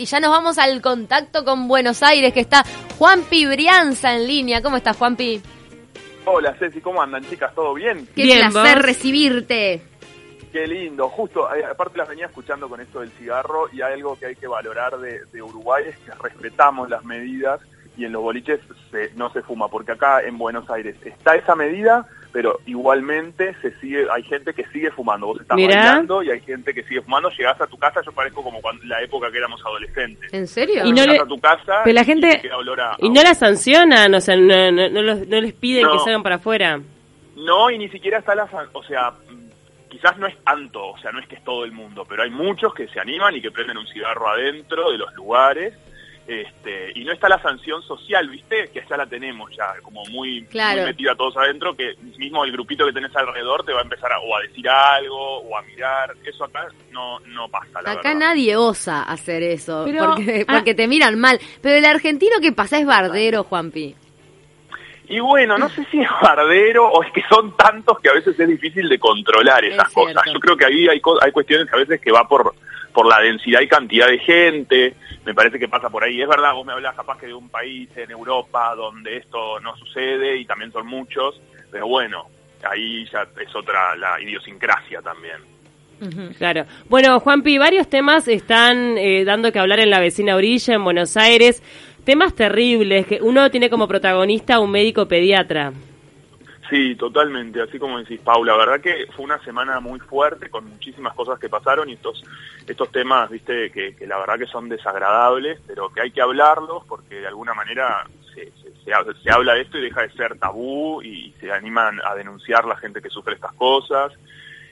Y ya nos vamos al contacto con Buenos Aires, que está Juanpi Brianza en línea. ¿Cómo estás, Juanpi? Hola, Ceci, ¿cómo andan, chicas? ¿Todo bien? Qué Bien, placer ¿vos? recibirte. Qué lindo. Justo, eh, aparte las venía escuchando con esto del cigarro y hay algo que hay que valorar de, de Uruguay es que respetamos las medidas y en los boliches se- no se fuma, porque acá en Buenos Aires está esa medida, pero igualmente se sigue, hay gente que sigue fumando. Vos estás Mirá. bailando y hay gente que sigue fumando. Llegás a tu casa, yo parezco como cuando la época que éramos adolescentes. ¿En serio? Y no le- a tu casa pero la y gente- a- Y no la sancionan, o sea, no, no, no los- no les piden que salgan para afuera. No, y ni siquiera está la... O sea, quizás no es tanto, o sea, no es que es todo el mundo, pero hay muchos que se animan y que prenden un cigarro adentro de los lugares. Este, y no está la sanción social, ¿viste? Que ya la tenemos ya, como muy, Claro. muy metida todos adentro, que mismo el grupito que tenés alrededor te va a empezar a, o a decir algo o a mirar. Eso acá no, no pasa, la Acá verdad. nadie osa hacer eso, Pero- porque, ah. porque te miran mal. Pero el argentino que pasa es bardero, Juanpi. Y bueno, no sé si es bardero o es que son tantos que a veces es difícil de controlar Es esas cosas. Yo creo que ahí hay, co- hay cuestiones que a veces que va por, por la densidad y cantidad de gente. Me parece que pasa por ahí. Es verdad, vos me hablas capaz que de un país en Europa donde esto no sucede y también son muchos, pero bueno, ahí ya es otra la idiosincrasia también. Claro. Bueno, Juanpi, varios temas están eh, dando que hablar en la vecina orilla, en Buenos Aires. Temas terribles, que uno tiene como protagonista a un médico pediatra. Sí, totalmente, así como decís, Paula, la verdad que fue una semana muy fuerte con muchísimas cosas que pasaron y estos estos temas, viste, que, la verdad que son desagradables, pero que hay que hablarlos porque de alguna manera se, se, se se habla de esto y deja de ser tabú y se animan a denunciar la gente que sufre estas cosas.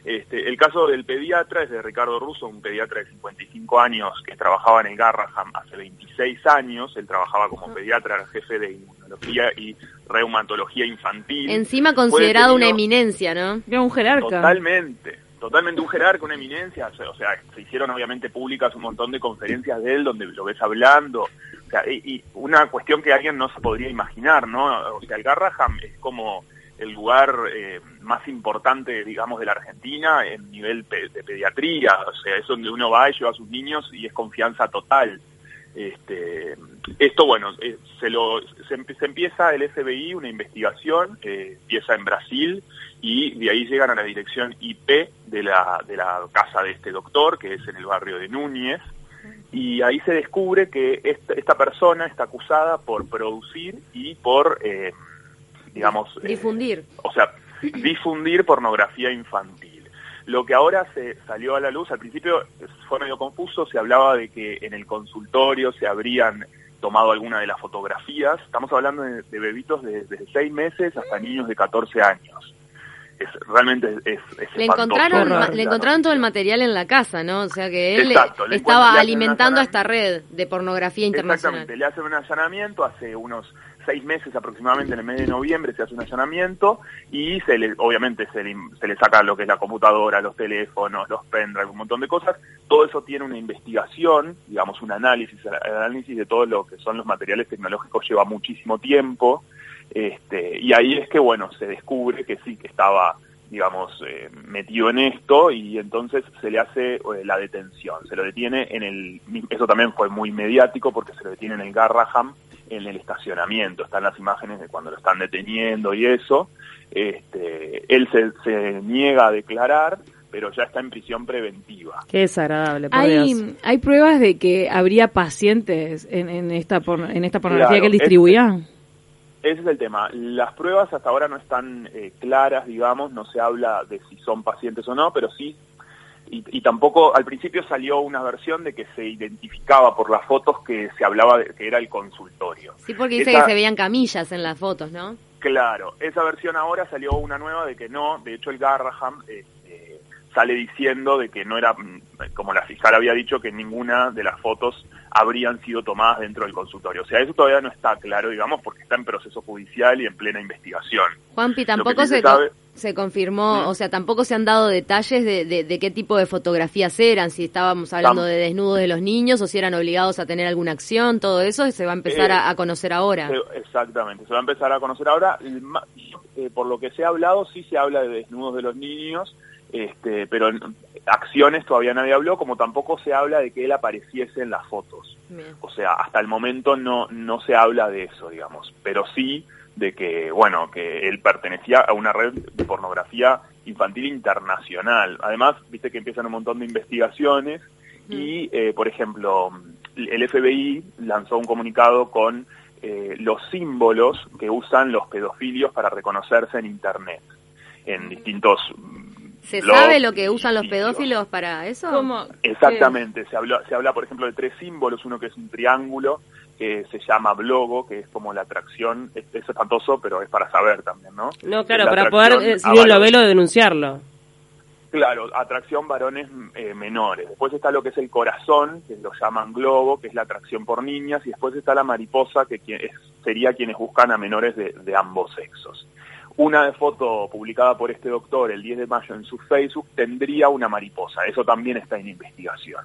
Este, el caso del pediatra es de Ricardo Russo, un pediatra de 55 años que trabajaba en el Garraham hace 26 años. Él trabajaba como pediatra, era jefe de inmunología y reumatología infantil. Encima considerado una eminencia, ¿no? Era un jerarca. Totalmente, totalmente un jerarca, una eminencia. O sea, o sea, se hicieron obviamente públicas un montón de conferencias de él donde lo ves hablando. O sea, y, y una cuestión que alguien no se podría imaginar, ¿no? O sea, el Garraham es como el lugar eh, más importante, digamos, de la Argentina en nivel de pediatría. O sea, es donde uno va y lleva a sus niños y es confianza total. Este, esto, bueno, eh, se, lo, se, empieza el FBI una investigación, eh, empieza en Brasil y de ahí llegan a la dirección IP de la, de la casa de este doctor, que es en el barrio de Núñez, y ahí se descubre que esta, esta persona está acusada por producir y por, digamos... eh, Difundir. o sea, difundir pornografía infantil. Lo que ahora se salió a la luz, al principio fue medio confuso, se hablaba de que en el consultorio se habrían tomado alguna de las fotografías. Estamos hablando de, de bebitos de- desde 6 meses hasta niños de 14 años. Es, realmente es, es, Le encontraron, le encontraron todo el material en la casa, ¿no? O sea que él Exacto, le estaba alimentando a esta red de pornografía internacional. Exactamente, le hacen un allanamiento hace unos seis meses aproximadamente, en el mes de noviembre se hace un allanamiento y se le, obviamente se le, se le saca lo que es la computadora, los teléfonos, los pendrive, un montón de cosas. Todo eso tiene una investigación, digamos un análisis, el análisis de todo lo que son los materiales tecnológicos lleva muchísimo tiempo. Este, y ahí es que, bueno, se descubre que sí, que estaba digamos, eh, metido en esto y entonces se le hace eh, la detención. Se lo detiene en el... Eso también fue muy mediático porque se lo detiene en el Garraham, en el estacionamiento. Están las imágenes de cuando lo están deteniendo y eso. Este, él se, se niega a declarar, pero ya está en prisión preventiva. Qué desagradable, por Dios. ¿Hay, ¿Hay pruebas de que habría pacientes en, en esta, en esta pornografía Claro, que él distribuía? Ese es el tema. Las pruebas hasta ahora no están eh, claras, digamos, no se habla de si son pacientes o no, pero sí, y, y tampoco, al principio salió una versión de que se identificaba por las fotos que se hablaba de que era el consultorio. Sí, porque dice Esa- que se veían camillas en las fotos, ¿no? Claro, esa versión ahora salió una nueva de que no, de hecho el Garraham este, sale diciendo de que no era, mm, como la fiscal había dicho, que ninguna de las fotos habrían sido tomadas dentro del consultorio. O sea, eso todavía no está claro, digamos, porque está en proceso judicial y en plena investigación. Juanpi, tampoco se sabe- se confirmó, ¿Mm? o sea, tampoco se han dado detalles de, de- de qué tipo de fotografías eran, si estábamos hablando de desnudos de los niños o si eran obligados a tener alguna acción, todo eso se va a empezar Eh, a, a conocer ahora. Exactamente, se va a empezar a conocer ahora. Eh, por lo que se ha hablado, sí se habla de desnudos de los niños este, pero en acciones todavía nadie habló, como tampoco se habla de que él apareciese en las fotos. Bien. O sea, hasta el momento no, no se habla de eso, digamos, pero sí de que, bueno, que él pertenecía a una red de pornografía infantil internacional. Además, viste que empiezan un montón de investigaciones y, eh, por ejemplo, el FBI lanzó un comunicado con eh, los símbolos que usan los pedofilios para reconocerse en Internet, en distintos... mm, ¿Se blogs sabe lo que usan los pedófilos para eso? ¿Cómo? Exactamente, se habla, se habla por ejemplo de tres símbolos, uno que es un triángulo, que se llama blogo, que es como la atracción, es, es espantoso, pero es para saber también, ¿no? No, claro, La para poder, eh, si uno lo varones. ve, lo denunciarlo. Claro, atracción varones eh, menores. Después está lo que es el corazón, que lo llaman globo, que es la atracción por niñas, y después está la mariposa, que es- sería quienes buscan a menores de, de ambos sexos. Una foto publicada por este doctor el 10 de mayo en su Facebook tendría una mariposa. Eso también está en investigación.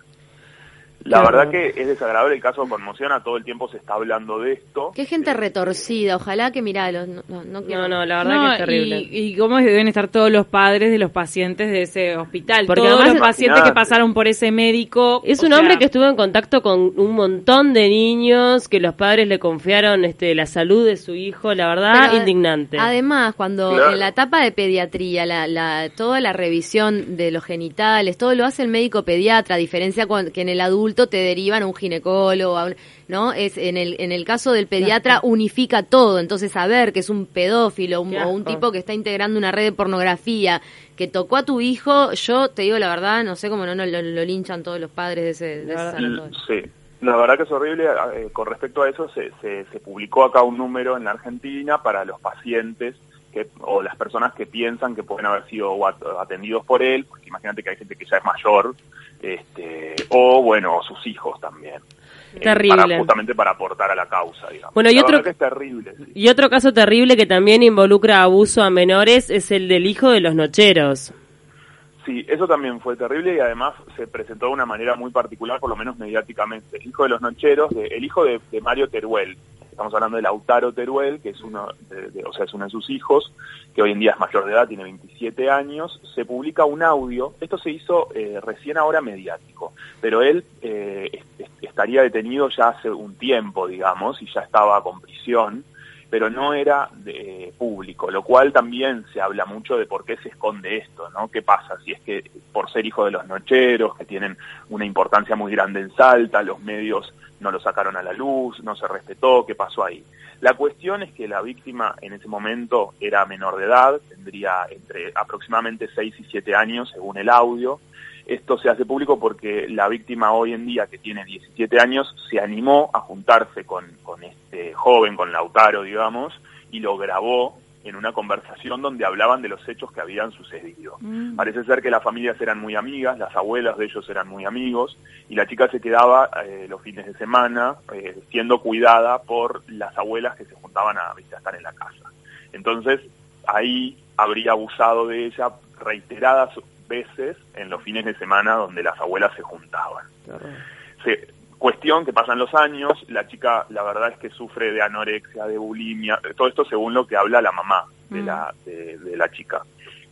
La Claro. verdad que es desagradable, el caso conmociona, todo el tiempo se está hablando de esto. Qué gente retorcida, ojalá que mirá, los, no, no, no No, no, la verdad No, que es terrible. Y, y cómo deben estar todos los padres de los pacientes de ese hospital. Porque todos además los pacientes que pasaron por ese médico. Es un sea, hombre que estuvo en contacto con un montón de niños, que los padres le confiaron este, la salud de su hijo, la verdad, Pero, indignante. Además, cuando Claro. en la etapa de pediatría, la, la, toda la revisión de los genitales, todo lo hace el médico pediatra, a diferencia con, que en el adulto te derivan a un ginecólogo, a un- ¿no? Es en el, en el caso del pediatra unifica todo, entonces saber que es un pedófilo un- o un tipo que está integrando una red de pornografía, que tocó a tu hijo, yo te digo la verdad, no sé cómo no, no lo, lo linchan todos los padres de ese, de ese sanatorio. Sí, la verdad que es horrible. eh, con respecto a eso, se, se, se publicó acá un número en la Argentina para los pacientes que, o las personas que piensan que pueden haber sido atendidos por él, porque imagínate que hay gente que ya es mayor, este, o bueno, o sus hijos también. Eh, Terrible. para- justamente para aportar a la causa, digamos. Bueno, y La otro- verdad que es terrible. sí. Y otro caso terrible que también involucra abuso a menores es el del hijo de los nocheros. Sí, eso también fue terrible y además se presentó de una manera muy particular, por lo menos mediáticamente. El hijo de los nocheros, de- el hijo de, Mario Teruel, estamos hablando de Lautaro Teruel, que es uno, de, o sea, es uno de sus hijos, que hoy en día es mayor de edad, tiene 27 años, se publica un audio, esto se hizo eh, recién ahora mediático, pero él eh, est- est- estaría detenido ya hace un tiempo, digamos, y ya estaba con prisión, pero no era de, eh, público, lo cual también se habla mucho de por qué se esconde esto, ¿no? ¿Qué pasa si es que por ser hijo de los nocheros, que tienen una importancia muy grande en Salta, los medios no lo sacaron a la luz, no se respetó, qué pasó ahí? La cuestión es que la víctima en ese momento era menor de edad, tendría entre aproximadamente 6 y 7 años según el audio, esto se hace público porque la víctima hoy en día, que tiene 17 años, se animó a juntarse con, con este joven, con Lautaro, digamos, y lo grabó en una conversación donde hablaban de los hechos que habían sucedido. Mm. Parece ser que las familias eran muy amigas, las abuelas de ellos eran muy amigos, y la chica se quedaba eh, los fines de semana eh, siendo cuidada por las abuelas que se juntaban a, a estar en la casa. Entonces, ahí habría abusado de ella reiteradas veces en los fines de semana donde las abuelas se juntaban. Se- cuestión que pasan los años, la chica la verdad es que sufre de anorexia, de bulimia, todo esto según lo que habla la mamá de, Mm. la, de, de la chica.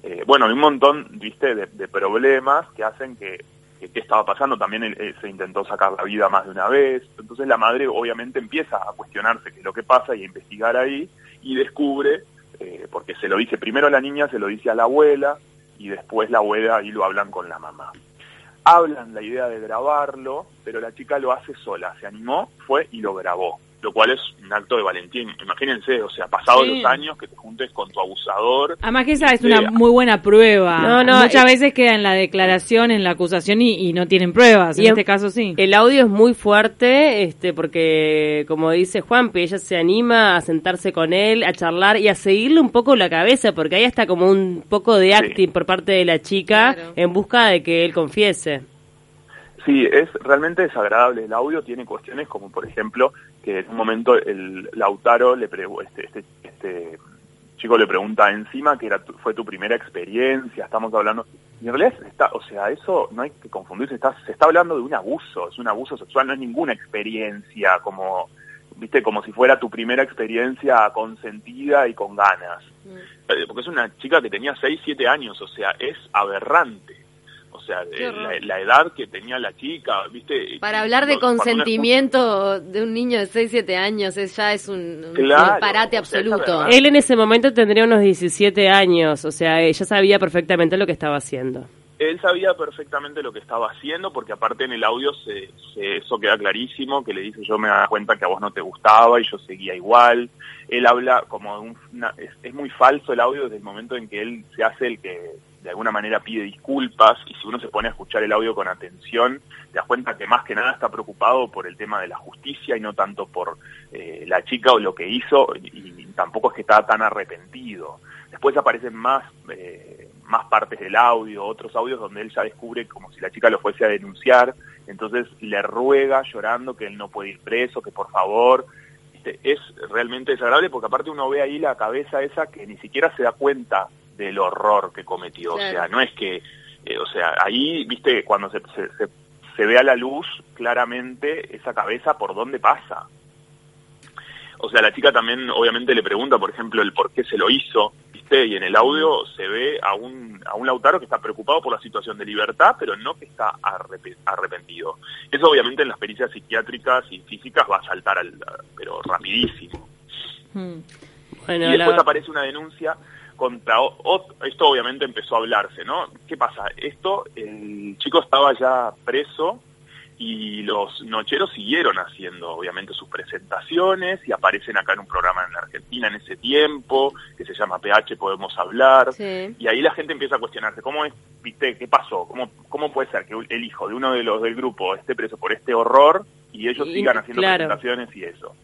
Eh, bueno, hay un montón, viste, de, de problemas que hacen que, que qué estaba pasando, también él, eh, se intentó sacar la vida más de una vez, entonces la madre obviamente empieza a cuestionarse qué es lo que pasa y a investigar ahí y descubre, eh, porque se lo dice primero a la niña, se lo dice a la abuela y después la abuela y lo hablan con la mamá. Hablan la idea de grabarlo, pero la chica lo hace sola, se animó, fue y lo grabó, lo cual es un acto de valentía. Imagínense, o sea, pasados Sí. los años que te juntes con tu abusador. Además que esa es una muy buena prueba. No, no, Muchas eh, veces queda en la declaración, en la acusación y, y no tienen pruebas. En Y en- este caso sí. El audio es muy fuerte, este, porque como dice Juanpi, ella se anima a sentarse con él, a charlar y a seguirle un poco la cabeza, porque ahí está como un poco de acting por parte de la chica Claro. en busca de que él confiese. Sí, es realmente desagradable. El audio tiene cuestiones como, por ejemplo, que en un momento el Lautaro le pre- este, este, este chico le pregunta encima que era tu- fue tu primera experiencia, estamos hablando, y en realidad está, o sea, eso no hay que confundirse, está, se está hablando de un abuso, es un abuso sexual, no es ninguna experiencia como viste, como si fuera tu primera experiencia consentida y con ganas. Eh, Porque es una chica que tenía 6, 7 años, o sea, es aberrante. Sea, horror. la, la edad que tenía la chica, viste. Para hablar de Cuando consentimiento de un niño de 6, 7 años es ya es un, un Claro, disparate o sea, absoluto. Él en ese momento tendría unos 17 años, o sea, ella sabía perfectamente lo que estaba haciendo. Él sabía perfectamente lo que estaba haciendo, porque aparte en el audio se, se- eso queda clarísimo, que le dice yo me daba cuenta que a vos no te gustaba y yo seguía igual. Él habla como de un, una- es, es muy falso el audio desde el momento en que él se hace el que de alguna manera pide disculpas y si uno se pone a escuchar el audio con atención, te das cuenta que más que nada está preocupado por el tema de la justicia y no tanto por eh, la chica o lo que hizo y, tampoco es que está tan arrepentido. Después aparecen más, eh, más partes del audio, otros audios donde él ya descubre como si la chica lo fuese a denunciar, entonces le ruega llorando que él no puede ir preso, que por favor, es realmente desagradable porque aparte uno ve ahí la cabeza esa que ni siquiera se da cuenta del horror que cometió, Claro. o sea, no es que, eh, o sea, ahí, viste, cuando se, se, se, se ve a la luz claramente esa cabeza por dónde pasa. O sea, la chica también obviamente le pregunta, por ejemplo, el por qué se lo hizo, ¿viste? Y en el audio se ve a un, a un Lautaro que está preocupado por la situación de libertad, pero no que está arrepe- arrepentido. Eso obviamente en las pericias psiquiátricas y físicas va a saltar, al, pero rapidísimo. Mm. Bueno, y después la- aparece una denuncia contra o- ot- esto obviamente empezó a hablarse, ¿no? ¿Qué pasa? Esto, el chico estaba ya preso y los nocheros siguieron haciendo obviamente sus presentaciones y aparecen acá en un programa en Argentina en ese tiempo que se llama PH Podemos Hablar Sí. y ahí la gente empieza a cuestionarse, ¿cómo es, viste, qué pasó? ¿Cómo, cómo puede ser que el hijo de uno de los del grupo esté preso por este horror y ellos Y- sigan haciendo claro. presentaciones y eso?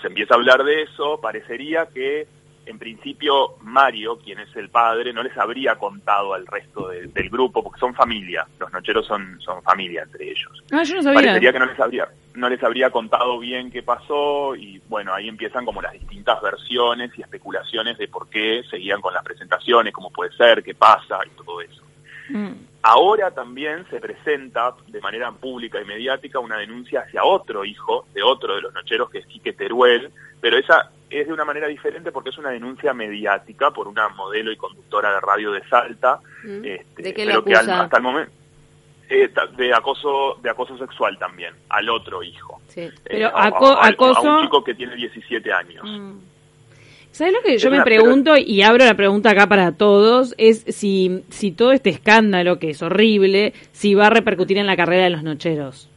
Se empieza a hablar de eso, parecería que en principio Mario, quien es el padre, no les habría contado al resto de- del grupo, porque son familia, los nocheros son, son familia entre ellos. Ah, yo no sabía. Parecería que no les habría no les habría contado bien qué pasó y bueno, ahí empiezan como las distintas versiones y especulaciones de por qué seguían con las presentaciones, cómo puede ser, qué pasa y todo eso. Mm. Ahora también se presenta de manera pública y mediática una denuncia hacia otro hijo de otro de los nocheros que es Quique Teruel, pero esa es de una manera diferente porque es una denuncia mediática por una modelo y conductora de radio de Salta, Mm. este, ¿De qué pero que al- hasta el momento eh, de acoso de acoso sexual también al otro hijo. Sí. Eh, Pero a- a- aco- a- acoso- un chico que tiene 17 años. Mm. ¿Sabes lo que yo me pregunto y abro la pregunta acá para todos? Es si, si todo este escándalo, que es horrible, si va a repercutir en la carrera de los nocheros.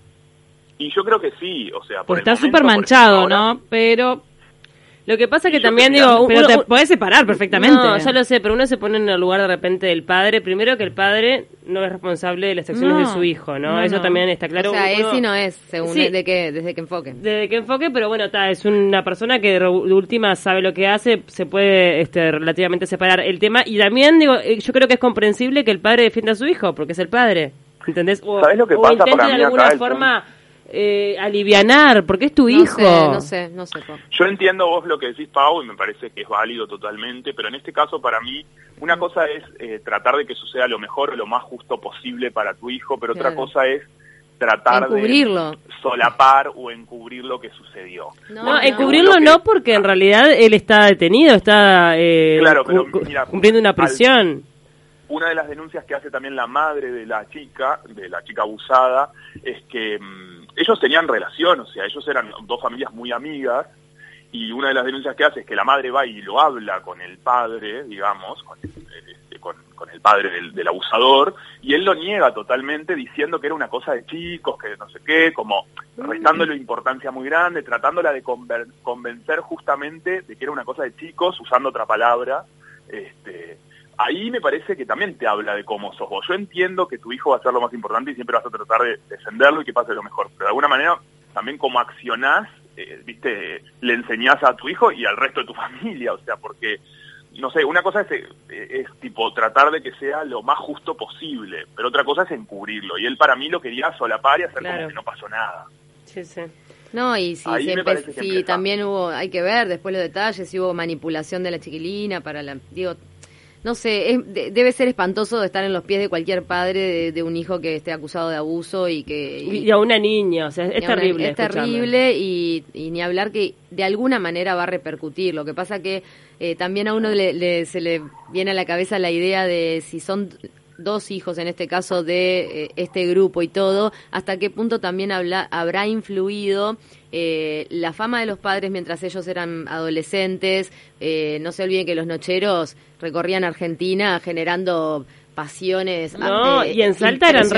Y yo creo que sí, o sea, por Pues el está súper manchado, ahora- ¿no? Pero, Lo que pasa es que yo también, que digo, pero uno- te podés separar perfectamente. No, ya lo sé, pero uno se pone en el lugar de repente del padre. Primero que el padre no es responsable de las acciones No, de su hijo, ¿no? no, Eso no. también está claro. o sea, Uno- es y no es, según Sí. de qué, desde qué enfoque. Desde qué enfoque, pero bueno, está, es una persona que de de última sabe lo que hace, se puede este, relativamente separar el tema. Y también, digo, eh, yo creo que es comprensible que el padre defienda a su hijo, porque es el padre. ¿Entendés? O, ¿Sabés lo que o pasa intente para de mí acá, alguna el forma eh, alivianar, porque es tu No hijo. sé, no sé, no sé. Po. Yo entiendo vos lo que decís, Pau, y me parece que es válido totalmente, pero en este caso para mí una cosa es eh, tratar de que suceda lo mejor o lo más justo posible para tu hijo, pero otra cosa es tratar Encubrirlo. de solapar o encubrir lo que sucedió. No, encubrirlo que- no, porque en realidad él está detenido, está eh, Claro, pero mira, cumpliendo una al- prisión. Una de las denuncias que hace también la madre de la chica, de la chica abusada, es que mm, ellos tenían relación, o sea, ellos eran dos familias muy amigas, y una de las denuncias que hace es que la madre va y lo habla con el padre, digamos, con, este, con- con el padre del, del abusador, y él lo niega totalmente diciendo que era una cosa de chicos, que no sé qué, como restándole importancia muy grande, tratándola de convencer justamente de que era una cosa de chicos, usando otra palabra, este, ahí me parece que también te habla de cómo sos vos. Yo entiendo que tu hijo va a ser lo más importante y siempre vas a tratar de defenderlo y que pase lo mejor, pero de alguna manera también como accionás, eh, viste, le enseñás a tu hijo y al resto de tu familia, o sea, porque, no sé, una cosa es, eh, es tipo tratar de que sea lo más justo posible, pero otra cosa es encubrirlo, y él para mí lo quería solapar y hacer Claro. como que no pasó nada. Sí, sí. No, y si, si también hubo, hay que ver después los detalles, si hubo manipulación de la chiquilina para la, digo, no sé, es- de- debe ser espantoso estar en los pies de cualquier padre de, de un hijo que esté acusado de abuso y que... y- Y a una niña, o sea, es una- terrible. Es terrible y, y ni hablar que de alguna manera va a repercutir. Lo que pasa que eh, también a uno le, le- se le viene a la cabeza la idea de si son dos hijos, en este caso de eh, este grupo y todo, hasta qué punto también habla- habrá influido eh, la fama de los padres mientras ellos eran adolescentes. Eh, no se olviden que los nocheros recorrían Argentina generando pasiones No, eh, y en Salta eran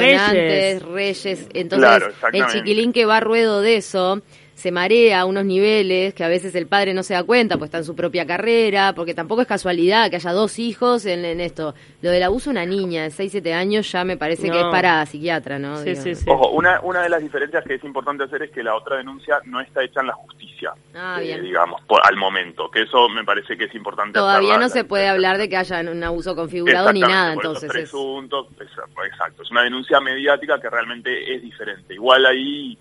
reyes. Entonces, Claro, el chiquilín que va a ruedo de eso se marea a unos niveles que a veces el padre no se da cuenta, pues está en su propia carrera, porque tampoco es casualidad que haya dos hijos en, en esto. Lo del abuso de una niña de 6, 7 años ya me parece que es para psiquiatra, ¿no? Sí, sí, sí. Ojo, una, una de las diferencias que es importante hacer es que la otra denuncia no está hecha en la justicia, Ah, eh, bien. digamos, por- al momento, que eso me parece que es importante Todavía hacerla- no se la puede hablar de que haya un abuso configurado ni nada, por entonces. es- presuntos, exacto, exacto. Es una denuncia mediática que realmente es diferente. Igual ahí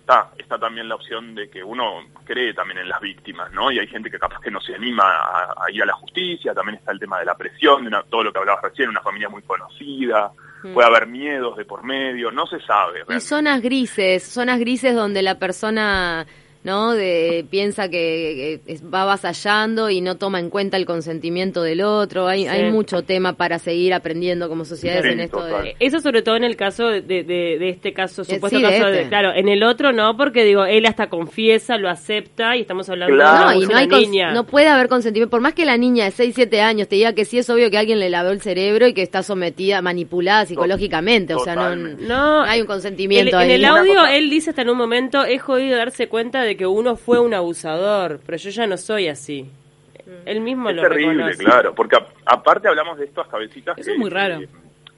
está, está también la opción de que uno cree también en las víctimas, ¿no? Y hay gente que capaz que no se anima a, a ir a la justicia, también está el tema de la presión, de una- todo lo que hablabas recién, una familia muy conocida, Mm. puede haber miedos de por medio, no se sabe. Y zonas grises, zonas grises donde la persona no de piensa que, que es- va avasallando y no toma en cuenta el consentimiento del otro. Hay, Sí. hay mucho tema para seguir aprendiendo como sociedades Sí, en esto de... Eso sobre todo en el caso de, de, de este caso, supuesto sí, caso de, este. claro, en el otro no, porque digo, él hasta confiesa, lo acepta y estamos hablando Claro. de No, y no, hay niña. no puede haber consentimiento. Por más que la niña de 6, 7 años te diga que sí, es obvio que alguien le lavó el cerebro y que está sometida, manipulada psicológicamente. O sea, no. No, hay un consentimiento en, en ahí. el audio él dice hasta en un momento, he jodido darse cuenta de que uno fue un abusador, pero yo ya no soy así. Él mismo Es lo terrible, reconoce. claro, porque a- aparte hablamos de estas cabecitas Eso que es muy raro. eh,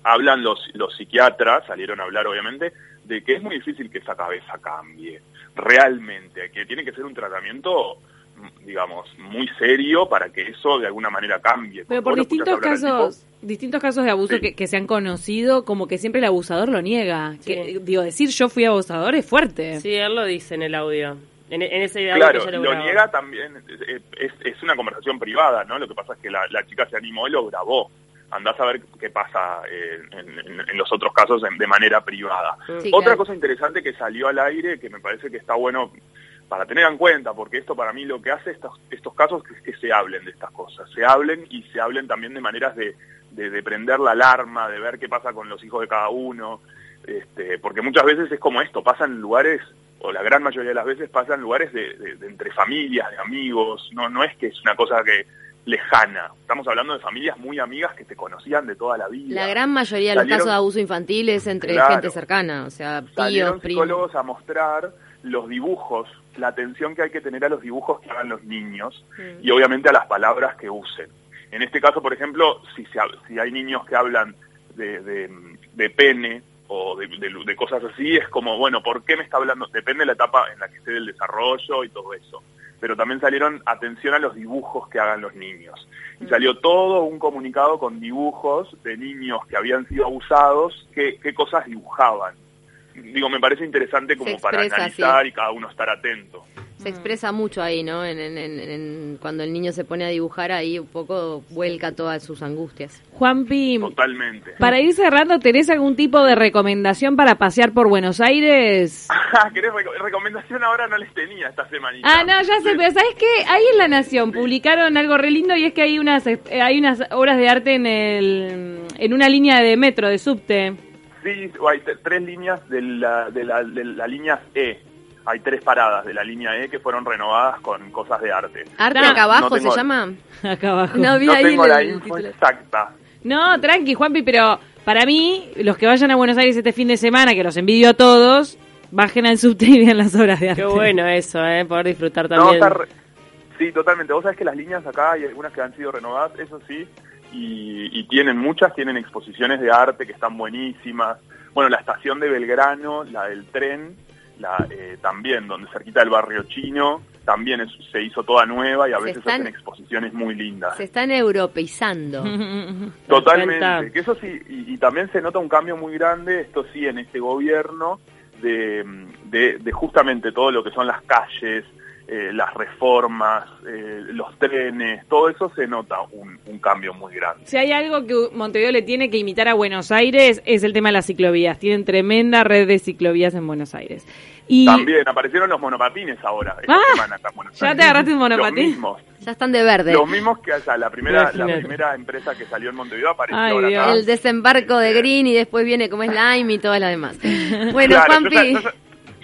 hablan los, los psiquiatras, salieron a hablar obviamente, de que es muy difícil que esa cabeza cambie, realmente, que tiene que ser un tratamiento, mm, digamos, muy serio para que eso de alguna manera cambie. Pero por distintos casos, distintos casos de abuso Sí. que, que se han conocido, como que siempre el abusador lo niega. Sí. Que, digo, decir yo fui abusador es fuerte. Sí, él lo dice en el audio. En, en ese Claro, que lo niega también, es, es- una conversación privada, ¿no? Lo que pasa es que la, la chica se animó y lo grabó. Andás a ver qué pasa eh, en, en- en los otros casos de manera privada. Sí, Otra claro. cosa interesante que salió al aire, que me parece que está bueno para tener en cuenta, porque esto para mí lo que hace estos, estos casos es que se hablen de estas cosas, se hablen y se hablen también de maneras de, de, de prender la alarma, de ver qué pasa con los hijos de cada uno, este, porque muchas veces es como esto, pasa en lugares, o la gran mayoría de las veces pasa en lugares de, de- de entre familias, de amigos, no, no es que es una cosa que lejana, estamos hablando de familias muy amigas que se conocían de toda la vida. La gran mayoría de los Salieron- casos de abuso infantil es entre Claro. gente cercana, o sea, tíos, primos. psicólogos a mostrar los dibujos, la atención que hay que tener a los dibujos que hagan los niños Mm. y obviamente a las palabras que usen. En este caso, por ejemplo, si, se si hay niños que hablan de, de, de pene o de, de- de cosas así, es como, bueno, ¿por qué me está hablando? Depende de la etapa en la que esté del desarrollo y todo eso. Pero también salieron atención a los dibujos que hagan los niños. Y salió todo un comunicado con dibujos de niños que habían sido abusados, qué, qué cosas dibujaban. Digo, me parece interesante como para analizar sí. y cada uno estar atento. Se expresa mucho ahí, ¿no? En, en- en- en- cuando el niño se pone a dibujar ahí un poco vuelca todas sus angustias. Juanpi, Totalmente. para ir cerrando, ¿tenés algún tipo de recomendación para pasear por Buenos Aires? ¿Querés reco- recomendación ahora no les tenía esta semanita? Ah, no, ya sé, pero ¿sabes qué? Ahí en La Nación publicaron algo re lindo y es que hay unas eh, hay unas obras de arte en el en una línea de metro, de subte. Sí, hay tres líneas de la, de, la, de la línea E. Hay tres paradas de la línea E que fueron renovadas con cosas de arte. ¿Arte No, acá abajo no tengo- se llama? Acá abajo. No, vi No ahí tengo la info título. exacta. No, tranqui, Juanpi, pero para mí, los que vayan a Buenos Aires este fin de semana, que los envidio a todos, bajen al subte y vean las obras de arte. Qué bueno eso, ¿eh? Poder disfrutar No, también. re- Sí, totalmente. Vos sabés que las líneas acá hay algunas que han sido renovadas, eso sí, y, y tienen muchas, tienen exposiciones de arte que están buenísimas. Bueno, la estación de Belgrano, la del tren, la eh, también, donde cerquita del barrio chino, también es- se hizo toda nueva y a Se veces están- hacen exposiciones muy lindas. Se están europeizando. Totalmente, que eso sí, y, y también se nota un cambio muy grande, esto sí, en este gobierno, de, de, de justamente todo lo que son las calles, eh, las reformas, eh, los trenes, todo eso se nota un, un, cambio muy grande. Si hay algo que Montevideo le tiene que imitar a Buenos Aires es el tema de las ciclovías. Tienen tremenda red de ciclovías en Buenos Aires. Y... También aparecieron los monopatines ahora. Esta ah, semana acá en Buenos ¿Ya te agarraste un monopatín? Los mismos. Ya están de verde. Los mismos que allá, la primera, la primera empresa que salió en Montevideo apareció Ay, ahora Dios. acá. El desembarco de Green y después viene como Slime y todas las demás. Bueno, Claro, Juanpi. yo, yo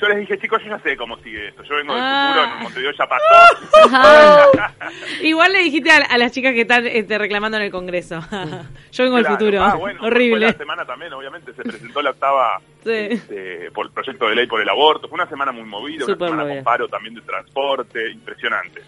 yo les dije, chicos, yo ya sé cómo sigue esto. Yo vengo del Ah. futuro, en Montevideo ya pasó. Igual le dijiste a, a las chicas que están este, reclamando en el Congreso. Yo vengo del futuro. Ah, bueno, Fue Horrible. la semana también, obviamente, se presentó la octava Sí. este, por el proyecto de ley por el aborto. Fue una semana muy movida, una Súper semana movida. con paro también de transporte, impresionante.